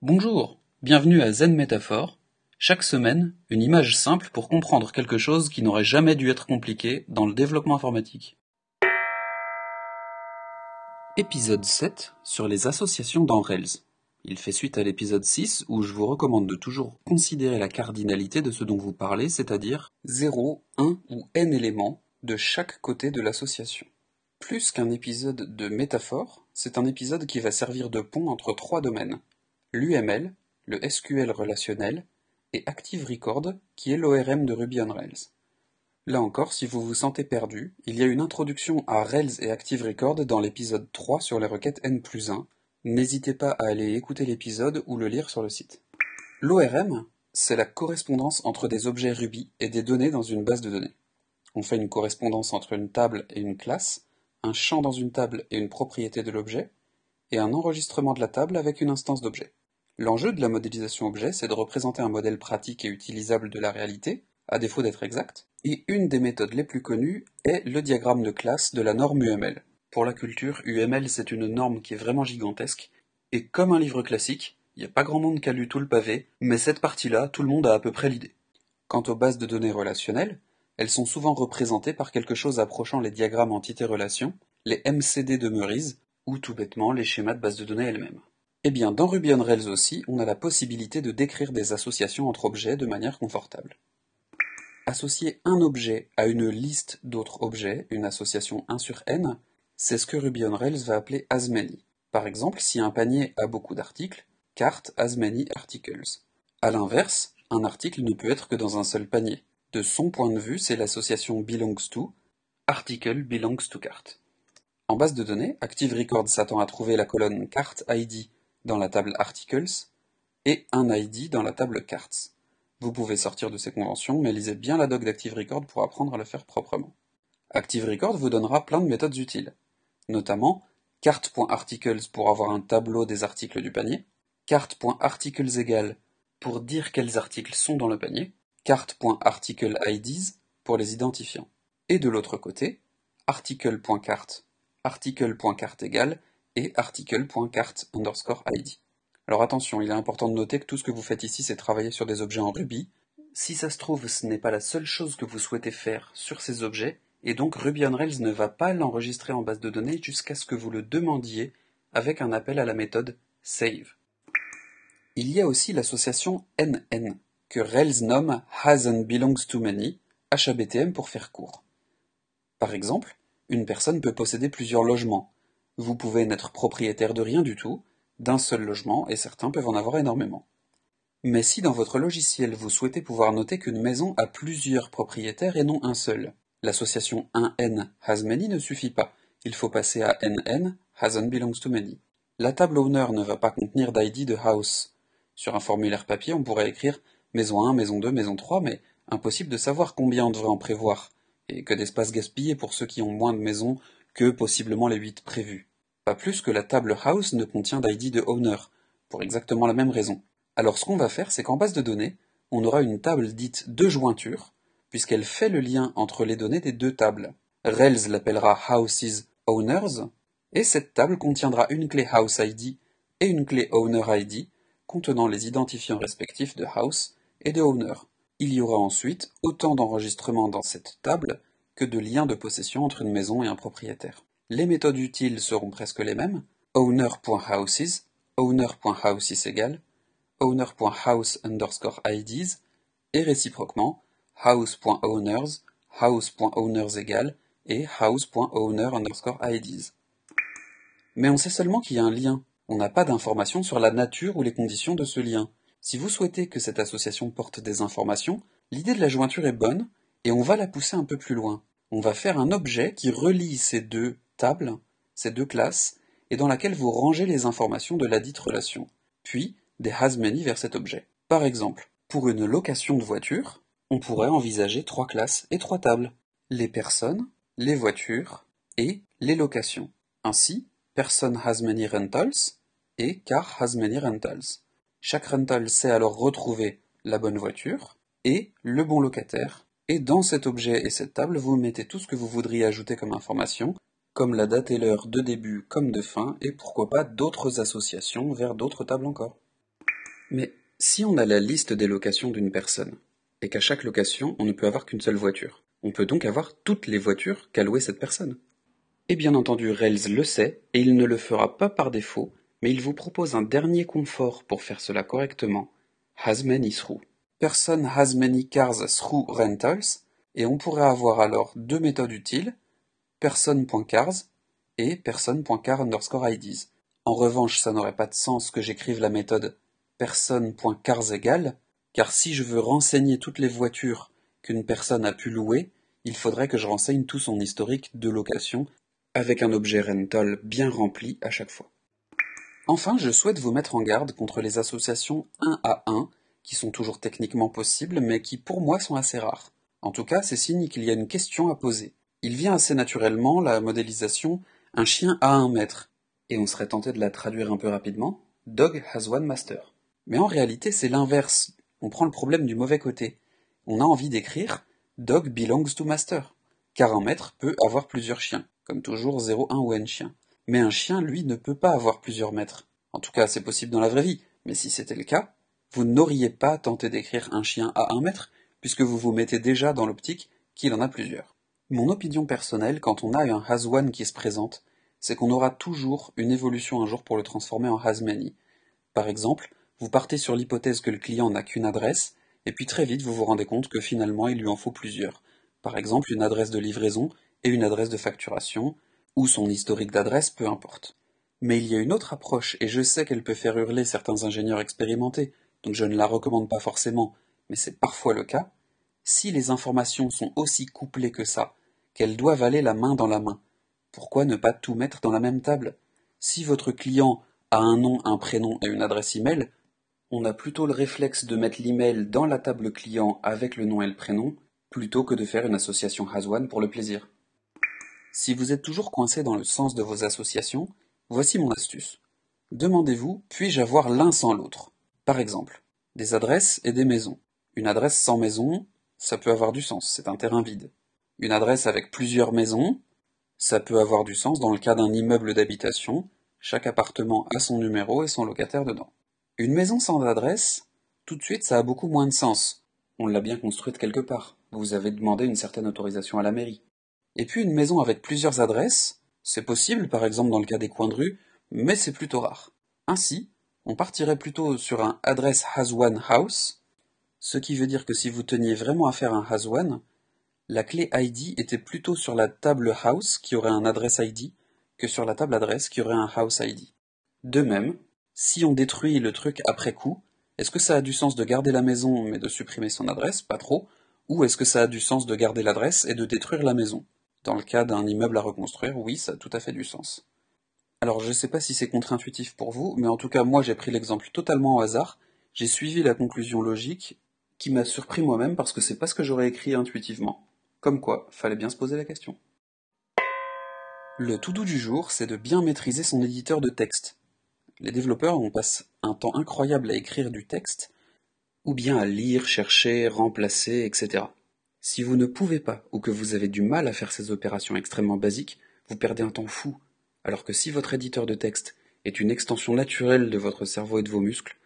Bonjour, bienvenue à Zen Métaphore. Chaque semaine, une image simple pour comprendre quelque chose qui n'aurait jamais dû être compliqué dans le développement informatique. Épisode 7 sur les associations dans Rails. Il fait suite à l'épisode 6 où je vous recommande de toujours considérer la cardinalité de ce dont vous parlez, c'est-à-dire 0, 1 ou n éléments de chaque côté de l'association. Plus qu'un épisode de métaphore, c'est un épisode qui va servir de pont entre trois domaines l'UML, le SQL relationnel, et Active Record, qui est l'ORM de Ruby on Rails. Là encore, si vous vous sentez perdu, il y a une introduction à Rails et Active Record dans l'épisode 3 sur les requêtes N plus 1. N'hésitez pas à aller écouter l'épisode ou le lire sur le site. L'ORM, c'est la correspondance entre des objets Ruby et des données dans une base de données. On fait une correspondance entre une table et une classe, un champ dans une table et une propriété de l'objet, et un enregistrement de la table avec une instance d'objet. L'enjeu de la modélisation objet, c'est de représenter un modèle pratique et utilisable de la réalité, à défaut d'être exact, et une des méthodes les plus connues est le diagramme de classe de la norme UML. Pour la culture, UML c'est une norme qui est vraiment gigantesque, et comme un livre classique, il n'y a pas grand monde qui a lu tout le pavé, mais cette partie-là, tout le monde a à peu près l'idée. Quant aux bases de données relationnelles, elles sont souvent représentées par quelque chose approchant les diagrammes entité-relation, les MCD de Meurice, ou tout bêtement les schémas de base de données elles-mêmes. Eh bien, dans Ruby on Rails aussi, on a la possibilité de décrire des associations entre objets de manière confortable. Associer un objet à une liste d'autres objets, une association 1 sur n, c'est ce que Ruby on Rails va appeler as many. Par exemple, si un panier a beaucoup d'articles, carte as many articles. A l'inverse, un article ne peut être que dans un seul panier. De son point de vue, c'est l'association belongs to, article belongs to cart. En base de données, Active Record s'attend à trouver la colonne cart ID dans la table Articles et un ID dans la table Carts. Vous pouvez sortir de ces conventions, mais lisez bien la doc d'Active Record pour apprendre à le faire proprement. Active Record vous donnera plein de méthodes utiles, notamment cart.articles pour avoir un tableau des articles du panier, cart.articles égale pour dire quels articles sont dans le panier, cart.articleIDs pour les identifiants. Et de l'autre côté, article.cart, article.cart égale et article.cart underscore id. Alors attention, il est important de noter que tout ce que vous faites ici, c'est travailler sur des objets en Ruby. Si ça se trouve, ce n'est pas la seule chose que vous souhaitez faire sur ces objets, et donc Ruby on Rails ne va pas l'enregistrer en base de données jusqu'à ce que vous le demandiez avec un appel à la méthode save. Il y a aussi l'association NN, que Rails nomme Has Belongs to Many, HABTM pour faire court. Par exemple, une personne peut posséder plusieurs logements, vous pouvez n'être propriétaire de rien du tout, d'un seul logement, et certains peuvent en avoir énormément. Mais si dans votre logiciel vous souhaitez pouvoir noter qu'une maison a plusieurs propriétaires et non un seul, l'association 1n has many ne suffit pas, il faut passer à nn hasn't belongs to many. La table owner ne va pas contenir d'ID de house. Sur un formulaire papier, on pourrait écrire maison 1, maison 2, maison 3, mais impossible de savoir combien on devrait en prévoir, et que d'espace gaspillé pour ceux qui ont moins de maisons que possiblement les 8 prévus. Pas plus que la table house ne contient d'ID de owner, pour exactement la même raison. Alors ce qu'on va faire, c'est qu'en base de données, on aura une table dite de jointure, puisqu'elle fait le lien entre les données des deux tables. Rails l'appellera houses owners, et cette table contiendra une clé house ID et une clé owner ID contenant les identifiants respectifs de house et de owner. Il y aura ensuite autant d'enregistrements dans cette table que de liens de possession entre une maison et un propriétaire. Les méthodes utiles seront presque les mêmes. owner.houses, owner.houses égale, owner.house underscore IDs, et réciproquement, house.owners, house.owners égale, et house.owner underscore IDs. Mais on sait seulement qu'il y a un lien. On n'a pas d'informations sur la nature ou les conditions de ce lien. Si vous souhaitez que cette association porte des informations, l'idée de la jointure est bonne, et on va la pousser un peu plus loin. On va faire un objet qui relie ces deux table, ces deux classes, et dans laquelle vous rangez les informations de la dite relation, puis des has many vers cet objet. Par exemple, pour une location de voiture, on pourrait envisager trois classes et trois tables. Les personnes, les voitures et les locations. Ainsi, person has many rentals et car has many rentals. Chaque rental sait alors retrouver la bonne voiture et le bon locataire. Et dans cet objet et cette table, vous mettez tout ce que vous voudriez ajouter comme information comme la date et l'heure de début comme de fin, et pourquoi pas d'autres associations vers d'autres tables encore. Mais si on a la liste des locations d'une personne, et qu'à chaque location on ne peut avoir qu'une seule voiture, on peut donc avoir toutes les voitures qu'a loué cette personne. Et bien entendu Rails le sait, et il ne le fera pas par défaut, mais il vous propose un dernier confort pour faire cela correctement, has many through. Person has many cars through rentals, et on pourrait avoir alors deux méthodes utiles, person.cars et person.car underscore IDs. En revanche, ça n'aurait pas de sens que j'écrive la méthode personne.cars égale, car si je veux renseigner toutes les voitures qu'une personne a pu louer, il faudrait que je renseigne tout son historique de location avec un objet rental bien rempli à chaque fois. Enfin, je souhaite vous mettre en garde contre les associations 1 à 1, qui sont toujours techniquement possibles, mais qui pour moi sont assez rares. En tout cas, c'est signe qu'il y a une question à poser. Il vient assez naturellement la modélisation un chien a un maître, et on serait tenté de la traduire un peu rapidement, Dog has one master. Mais en réalité, c'est l'inverse. On prend le problème du mauvais côté. On a envie d'écrire Dog belongs to master. Car un maître peut avoir plusieurs chiens. Comme toujours 0, 1 ou n chien. Mais un chien, lui, ne peut pas avoir plusieurs maîtres. En tout cas, c'est possible dans la vraie vie. Mais si c'était le cas, vous n'auriez pas tenté d'écrire un chien à un maître, puisque vous vous mettez déjà dans l'optique qu'il en a plusieurs. Mon opinion personnelle, quand on a un has one qui se présente, c'est qu'on aura toujours une évolution un jour pour le transformer en has many. Par exemple, vous partez sur l'hypothèse que le client n'a qu'une adresse, et puis très vite vous vous rendez compte que finalement il lui en faut plusieurs. Par exemple, une adresse de livraison et une adresse de facturation, ou son historique d'adresse, peu importe. Mais il y a une autre approche, et je sais qu'elle peut faire hurler certains ingénieurs expérimentés, donc je ne la recommande pas forcément, mais c'est parfois le cas. Si les informations sont aussi couplées que ça, qu'elles doivent aller la main dans la main, pourquoi ne pas tout mettre dans la même table? Si votre client a un nom, un prénom et une adresse email, on a plutôt le réflexe de mettre l'email dans la table client avec le nom et le prénom, plutôt que de faire une association has-one pour le plaisir. Si vous êtes toujours coincé dans le sens de vos associations, voici mon astuce. Demandez-vous, puis-je avoir l'un sans l'autre? Par exemple, des adresses et des maisons. Une adresse sans maison, ça peut avoir du sens, c'est un terrain vide. Une adresse avec plusieurs maisons, ça peut avoir du sens dans le cas d'un immeuble d'habitation, chaque appartement a son numéro et son locataire dedans. Une maison sans adresse, tout de suite ça a beaucoup moins de sens. On l'a bien construite quelque part. Vous avez demandé une certaine autorisation à la mairie. Et puis une maison avec plusieurs adresses, c'est possible par exemple dans le cas des coins de rue, mais c'est plutôt rare. Ainsi, on partirait plutôt sur un address has one house, ce qui veut dire que si vous teniez vraiment à faire un has one, la clé ID était plutôt sur la table house qui aurait un adresse ID que sur la table adresse qui aurait un house ID. De même, si on détruit le truc après coup, est-ce que ça a du sens de garder la maison mais de supprimer son adresse? Pas trop. Ou est-ce que ça a du sens de garder l'adresse et de détruire la maison? Dans le cas d'un immeuble à reconstruire, oui, ça a tout à fait du sens. Alors je ne sais pas si c'est contre-intuitif pour vous, mais en tout cas moi j'ai pris l'exemple totalement au hasard, j'ai suivi la conclusion logique qui m'a surpris moi-même parce que c'est pas ce que j'aurais écrit intuitivement. Comme quoi, fallait bien se poser la question. Le tout doux du jour, c'est de bien maîtriser son éditeur de texte. Les développeurs, on passe un temps incroyable à écrire du texte, ou bien à lire, chercher, remplacer, etc. Si vous ne pouvez pas, ou que vous avez du mal à faire ces opérations extrêmement basiques, vous perdez un temps fou. Alors que si votre éditeur de texte est une extension naturelle de votre cerveau et de vos muscles,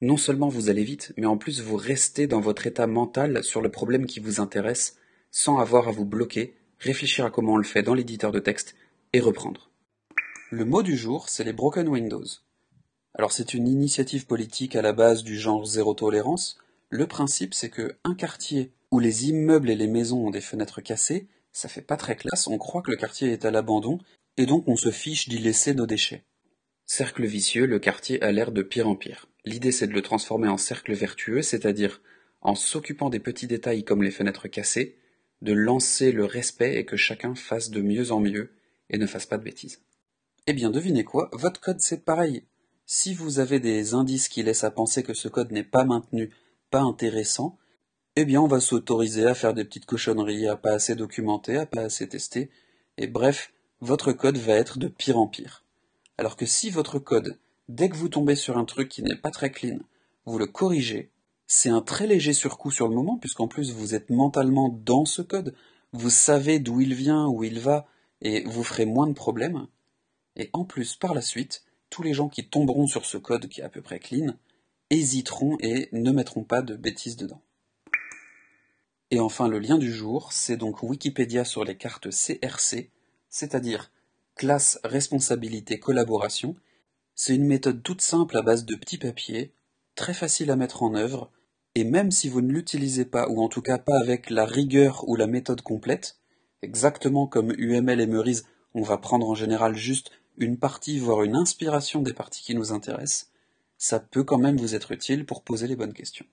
non seulement vous allez vite, mais en plus vous restez dans votre état mental sur le problème qui vous intéresse, sans avoir à vous bloquer, réfléchir à comment on le fait dans l'éditeur de texte, et reprendre. Le mot du jour, c'est les broken windows. Alors c'est une initiative politique à la base du genre zéro tolérance. Le principe c'est que un quartier où les immeubles et les maisons ont des fenêtres cassées, ça fait pas très classe, on croit que le quartier est à l'abandon, et donc on se fiche d'y laisser nos déchets. Cercle vicieux, le quartier a l'air de pire en pire. L'idée c'est de le transformer en cercle vertueux, c'est-à-dire en s'occupant des petits détails comme les fenêtres cassées, de lancer le respect et que chacun fasse de mieux en mieux et ne fasse pas de bêtises. Eh bien devinez quoi, votre code c'est pareil. Si vous avez des indices qui laissent à penser que ce code n'est pas maintenu, pas intéressant, eh bien on va s'autoriser à faire des petites cochonneries, à pas assez documenter, à pas assez tester, et bref, votre code va être de pire en pire. Alors que si votre code, dès que vous tombez sur un truc qui n'est pas très clean, vous le corrigez, c'est un très léger surcoût sur le moment, puisqu'en plus vous êtes mentalement dans ce code, vous savez d'où il vient, où il va, et vous ferez moins de problèmes. Et en plus, par la suite, tous les gens qui tomberont sur ce code qui est à peu près clean, hésiteront et ne mettront pas de bêtises dedans. Et enfin, le lien du jour, c'est donc Wikipédia sur les cartes CRC, c'est-à-dire classe, responsabilité, collaboration. C'est une méthode toute simple à base de petits papiers, très facile à mettre en œuvre, et même si vous ne l'utilisez pas, ou en tout cas pas avec la rigueur ou la méthode complète, exactement comme UML et Meurize, on va prendre en général juste une partie, voire une inspiration des parties qui nous intéressent, ça peut quand même vous être utile pour poser les bonnes questions.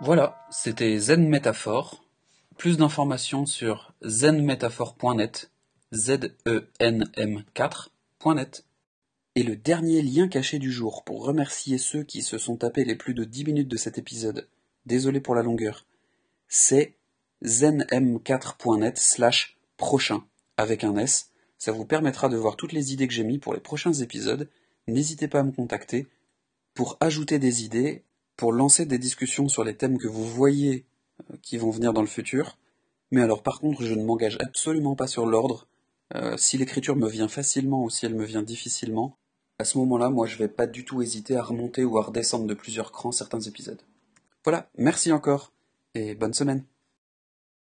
Voilà, c'était Zen Métaphore. Plus d'informations sur zenmétaphore.net, Z-E-N-M-4.net. Et le dernier lien caché du jour pour remercier ceux qui se sont tapés les plus de 10 minutes de cet épisode, désolé pour la longueur, c'est zenm4.net slash prochain avec un S. Ça vous permettra de voir toutes les idées que j'ai mis pour les prochains épisodes. N'hésitez pas à me contacter pour ajouter des idées, pour lancer des discussions sur les thèmes que vous voyez qui vont venir dans le futur. Mais alors par contre, je ne m'engage absolument pas sur l'ordre. Euh, si l'écriture me vient facilement ou si elle me vient difficilement, à ce moment-là, moi, je vais pas du tout hésiter à remonter ou à redescendre de plusieurs crans certains épisodes. Voilà, merci encore et bonne semaine.